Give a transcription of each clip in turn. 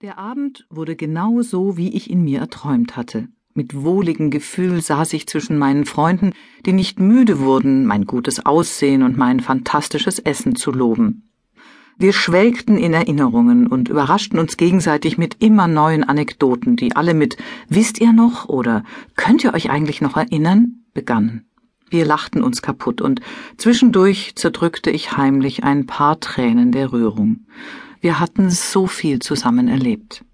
Der Abend wurde genau so, wie ich ihn mir erträumt hatte. Mit wohligem Gefühl saß ich zwischen meinen Freunden, die nicht müde wurden, mein gutes Aussehen und mein fantastisches Essen zu loben. Wir schwelgten in Erinnerungen und überraschten uns gegenseitig mit immer neuen Anekdoten, die alle mit Wisst ihr noch oder Könnt ihr euch eigentlich noch erinnern? begannen. Wir lachten uns kaputt und zwischendurch zerdrückte ich heimlich ein paar Tränen der Rührung. Wir hatten so viel zusammen erlebt.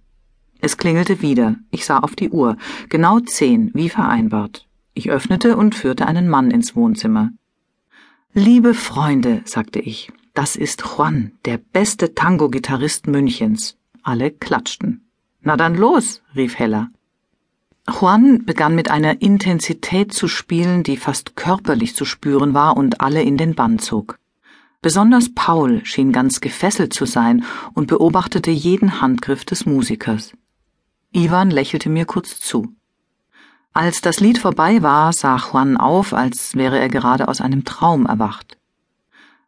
Es klingelte wieder. Ich sah auf die Uhr. Genau zehn, wie vereinbart. Ich öffnete und führte einen Mann ins Wohnzimmer. Liebe Freunde, sagte ich, das ist Juan, der beste Tango-Gitarrist Münchens. Alle klatschten. Na dann los, rief Hella. Juan begann mit einer Intensität zu spielen, die fast körperlich zu spüren war und alle in den Bann zog. Besonders Paul schien ganz gefesselt zu sein und beobachtete jeden Handgriff des Musikers. Ivan lächelte mir kurz zu. Als das Lied vorbei war, sah Juan auf, als wäre er gerade aus einem Traum erwacht.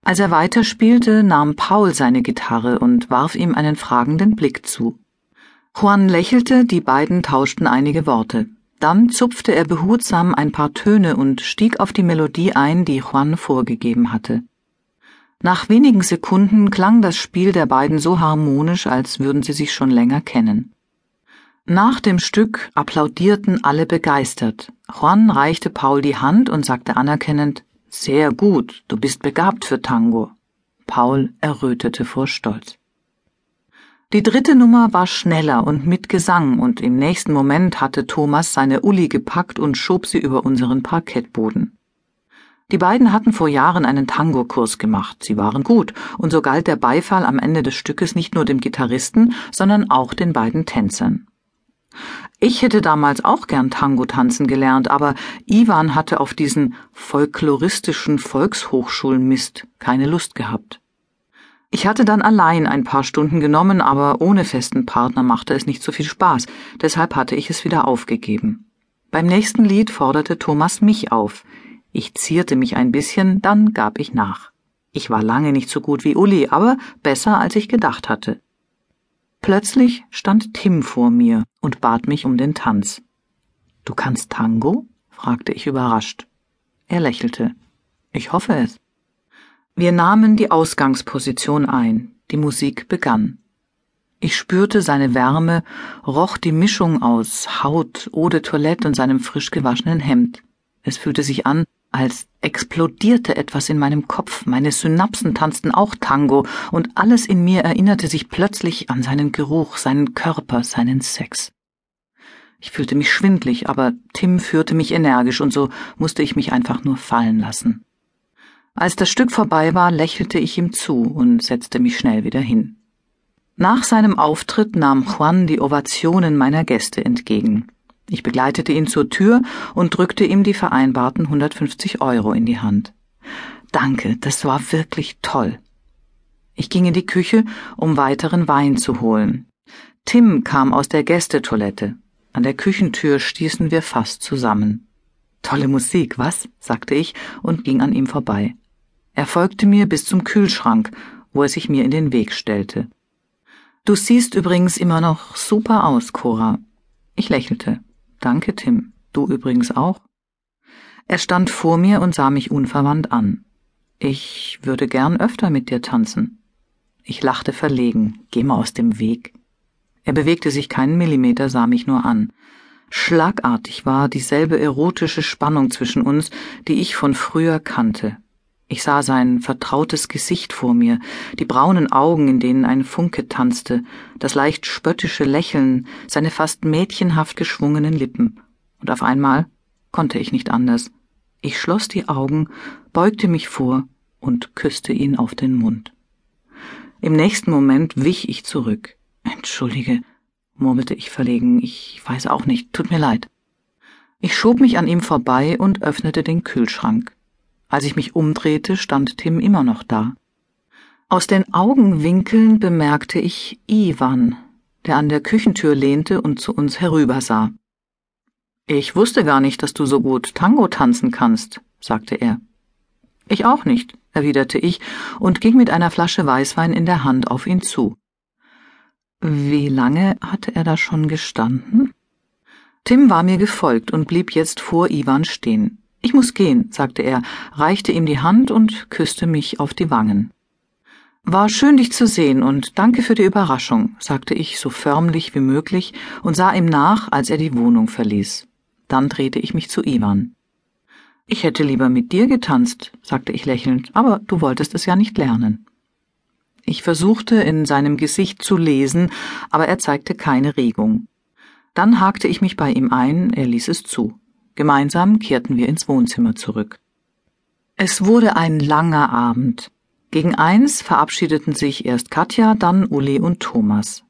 Als er weiterspielte, nahm Paul seine Gitarre und warf ihm einen fragenden Blick zu. Juan lächelte, die beiden tauschten einige Worte. Dann zupfte er behutsam ein paar Töne und stieg auf die Melodie ein, die Juan vorgegeben hatte. Nach wenigen Sekunden klang das Spiel der beiden so harmonisch, als würden sie sich schon länger kennen. Nach dem Stück applaudierten alle begeistert. Juan reichte Paul die Hand und sagte anerkennend Sehr gut, du bist begabt für Tango. Paul errötete vor Stolz. Die dritte Nummer war schneller und mit Gesang, und im nächsten Moment hatte Thomas seine Uli gepackt und schob sie über unseren Parkettboden. Die beiden hatten vor Jahren einen Tango-Kurs gemacht. Sie waren gut, und so galt der Beifall am Ende des Stückes nicht nur dem Gitarristen, sondern auch den beiden Tänzern. Ich hätte damals auch gern Tango tanzen gelernt, aber Ivan hatte auf diesen folkloristischen Volkshochschulmist keine Lust gehabt. Ich hatte dann allein ein paar Stunden genommen, aber ohne festen Partner machte es nicht so viel Spaß, deshalb hatte ich es wieder aufgegeben. Beim nächsten Lied forderte Thomas mich auf. Ich zierte mich ein bisschen, dann gab ich nach. Ich war lange nicht so gut wie Uli, aber besser als ich gedacht hatte. Plötzlich stand Tim vor mir und bat mich um den Tanz. Du kannst Tango? fragte ich überrascht. Er lächelte. Ich hoffe es. Wir nahmen die Ausgangsposition ein. Die Musik begann. Ich spürte seine Wärme, roch die Mischung aus Haut, Eau de Toilette und seinem frisch gewaschenen Hemd. Es fühlte sich an, als explodierte etwas in meinem Kopf, meine Synapsen tanzten auch Tango, und alles in mir erinnerte sich plötzlich an seinen Geruch, seinen Körper, seinen Sex. Ich fühlte mich schwindlig, aber Tim führte mich energisch, und so musste ich mich einfach nur fallen lassen. Als das Stück vorbei war, lächelte ich ihm zu und setzte mich schnell wieder hin. Nach seinem Auftritt nahm Juan die Ovationen meiner Gäste entgegen. Ich begleitete ihn zur Tür und drückte ihm die vereinbarten 150 Euro in die Hand. Danke, das war wirklich toll. Ich ging in die Küche, um weiteren Wein zu holen. Tim kam aus der Gästetoilette. An der Küchentür stießen wir fast zusammen. Tolle Musik, was? sagte ich und ging an ihm vorbei. Er folgte mir bis zum Kühlschrank, wo er sich mir in den Weg stellte. Du siehst übrigens immer noch super aus, Cora. Ich lächelte. Danke, Tim. Du übrigens auch. Er stand vor mir und sah mich unverwandt an. Ich würde gern öfter mit dir tanzen. Ich lachte verlegen. Geh mal aus dem Weg. Er bewegte sich keinen Millimeter, sah mich nur an. Schlagartig war dieselbe erotische Spannung zwischen uns, die ich von früher kannte. Ich sah sein vertrautes Gesicht vor mir, die braunen Augen, in denen ein Funke tanzte, das leicht spöttische Lächeln, seine fast mädchenhaft geschwungenen Lippen. Und auf einmal konnte ich nicht anders. Ich schloss die Augen, beugte mich vor und küsste ihn auf den Mund. Im nächsten Moment wich ich zurück. Entschuldige, murmelte ich verlegen, ich weiß auch nicht, tut mir leid. Ich schob mich an ihm vorbei und öffnete den Kühlschrank. Als ich mich umdrehte, stand Tim immer noch da. Aus den Augenwinkeln bemerkte ich Ivan, der an der Küchentür lehnte und zu uns herübersah. Ich wusste gar nicht, dass du so gut Tango tanzen kannst, sagte er. Ich auch nicht, erwiderte ich und ging mit einer Flasche Weißwein in der Hand auf ihn zu. Wie lange hatte er da schon gestanden? Tim war mir gefolgt und blieb jetzt vor Ivan stehen. Ich muss gehen, sagte er, reichte ihm die Hand und küsste mich auf die Wangen. War schön, dich zu sehen und danke für die Überraschung, sagte ich so förmlich wie möglich und sah ihm nach, als er die Wohnung verließ. Dann drehte ich mich zu Ivan. Ich hätte lieber mit dir getanzt, sagte ich lächelnd, aber du wolltest es ja nicht lernen. Ich versuchte in seinem Gesicht zu lesen, aber er zeigte keine Regung. Dann hakte ich mich bei ihm ein, er ließ es zu. Gemeinsam kehrten wir ins Wohnzimmer zurück. Es wurde ein langer Abend. Gegen eins verabschiedeten sich erst Katja, dann Uli und Thomas.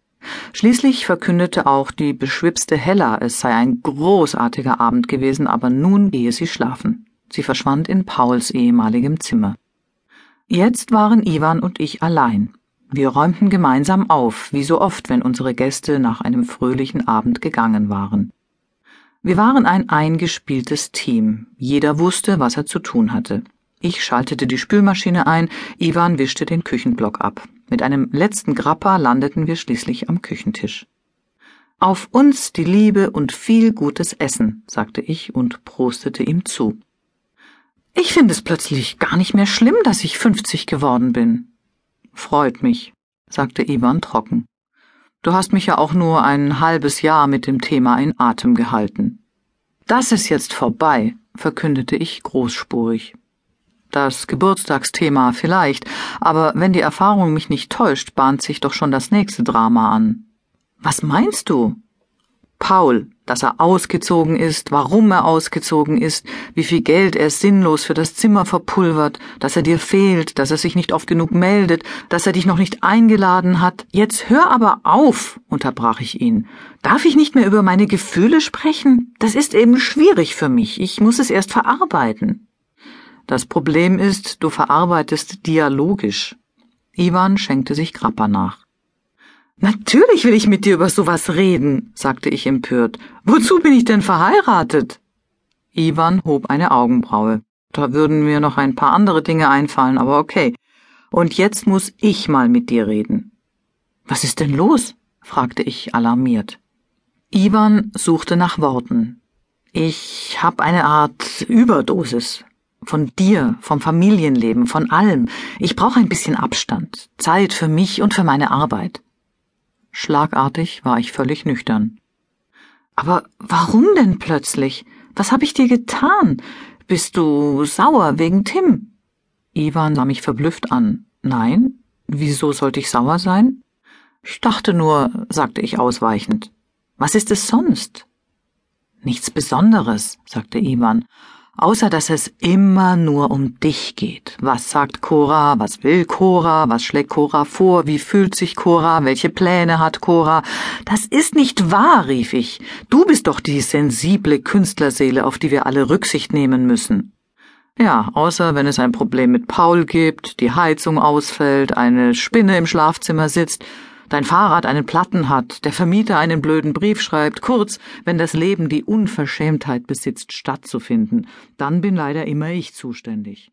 Schließlich verkündete auch die beschwipste Hella, es sei ein großartiger Abend gewesen, aber nun gehe sie schlafen. Sie verschwand in Pauls ehemaligem Zimmer. Jetzt waren Ivan und ich allein. Wir räumten gemeinsam auf, wie so oft, wenn unsere Gäste nach einem fröhlichen Abend gegangen waren. Wir waren ein eingespieltes Team. Jeder wusste, was er zu tun hatte. Ich schaltete die Spülmaschine ein, Ivan wischte den Küchenblock ab. Mit einem letzten Grappa landeten wir schließlich am Küchentisch. Auf uns die Liebe und viel gutes Essen, sagte ich und prostete ihm zu. Ich finde es plötzlich gar nicht mehr schlimm, dass ich fünfzig geworden bin. Freut mich, sagte Ivan trocken. Du hast mich ja auch nur ein halbes Jahr mit dem Thema in Atem gehalten. Das ist jetzt vorbei, verkündete ich großspurig das Geburtstagsthema vielleicht, aber wenn die Erfahrung mich nicht täuscht, bahnt sich doch schon das nächste Drama an. Was meinst du? Paul, dass er ausgezogen ist, warum er ausgezogen ist, wie viel Geld er sinnlos für das Zimmer verpulvert, dass er dir fehlt, dass er sich nicht oft genug meldet, dass er dich noch nicht eingeladen hat. Jetzt hör aber auf, unterbrach ich ihn. Darf ich nicht mehr über meine Gefühle sprechen? Das ist eben schwierig für mich. Ich muss es erst verarbeiten. Das Problem ist, du verarbeitest dialogisch. Ivan schenkte sich Grappa nach. Natürlich will ich mit dir über sowas reden, sagte ich empört. Wozu bin ich denn verheiratet? Ivan hob eine Augenbraue. Da würden mir noch ein paar andere Dinge einfallen, aber okay. Und jetzt muss ich mal mit dir reden. Was ist denn los? fragte ich alarmiert. Ivan suchte nach Worten. Ich hab eine Art Überdosis. Von dir, vom Familienleben, von allem. Ich brauche ein bisschen Abstand, Zeit für mich und für meine Arbeit. Schlagartig war ich völlig nüchtern. Aber warum denn plötzlich? Was habe ich dir getan? Bist du sauer wegen Tim? Ivan sah mich verblüfft an. Nein, wieso sollte ich sauer sein? Ich dachte nur, sagte ich ausweichend. Was ist es sonst? Nichts Besonderes, sagte Ivan außer dass es immer nur um dich geht. Was sagt Cora? Was will Cora? Was schlägt Cora vor? Wie fühlt sich Cora? Welche Pläne hat Cora? Das ist nicht wahr, rief ich. Du bist doch die sensible Künstlerseele, auf die wir alle Rücksicht nehmen müssen. Ja, außer wenn es ein Problem mit Paul gibt, die Heizung ausfällt, eine Spinne im Schlafzimmer sitzt dein Fahrrad einen Platten hat, der Vermieter einen blöden Brief schreibt, kurz, wenn das Leben die Unverschämtheit besitzt, stattzufinden, dann bin leider immer ich zuständig.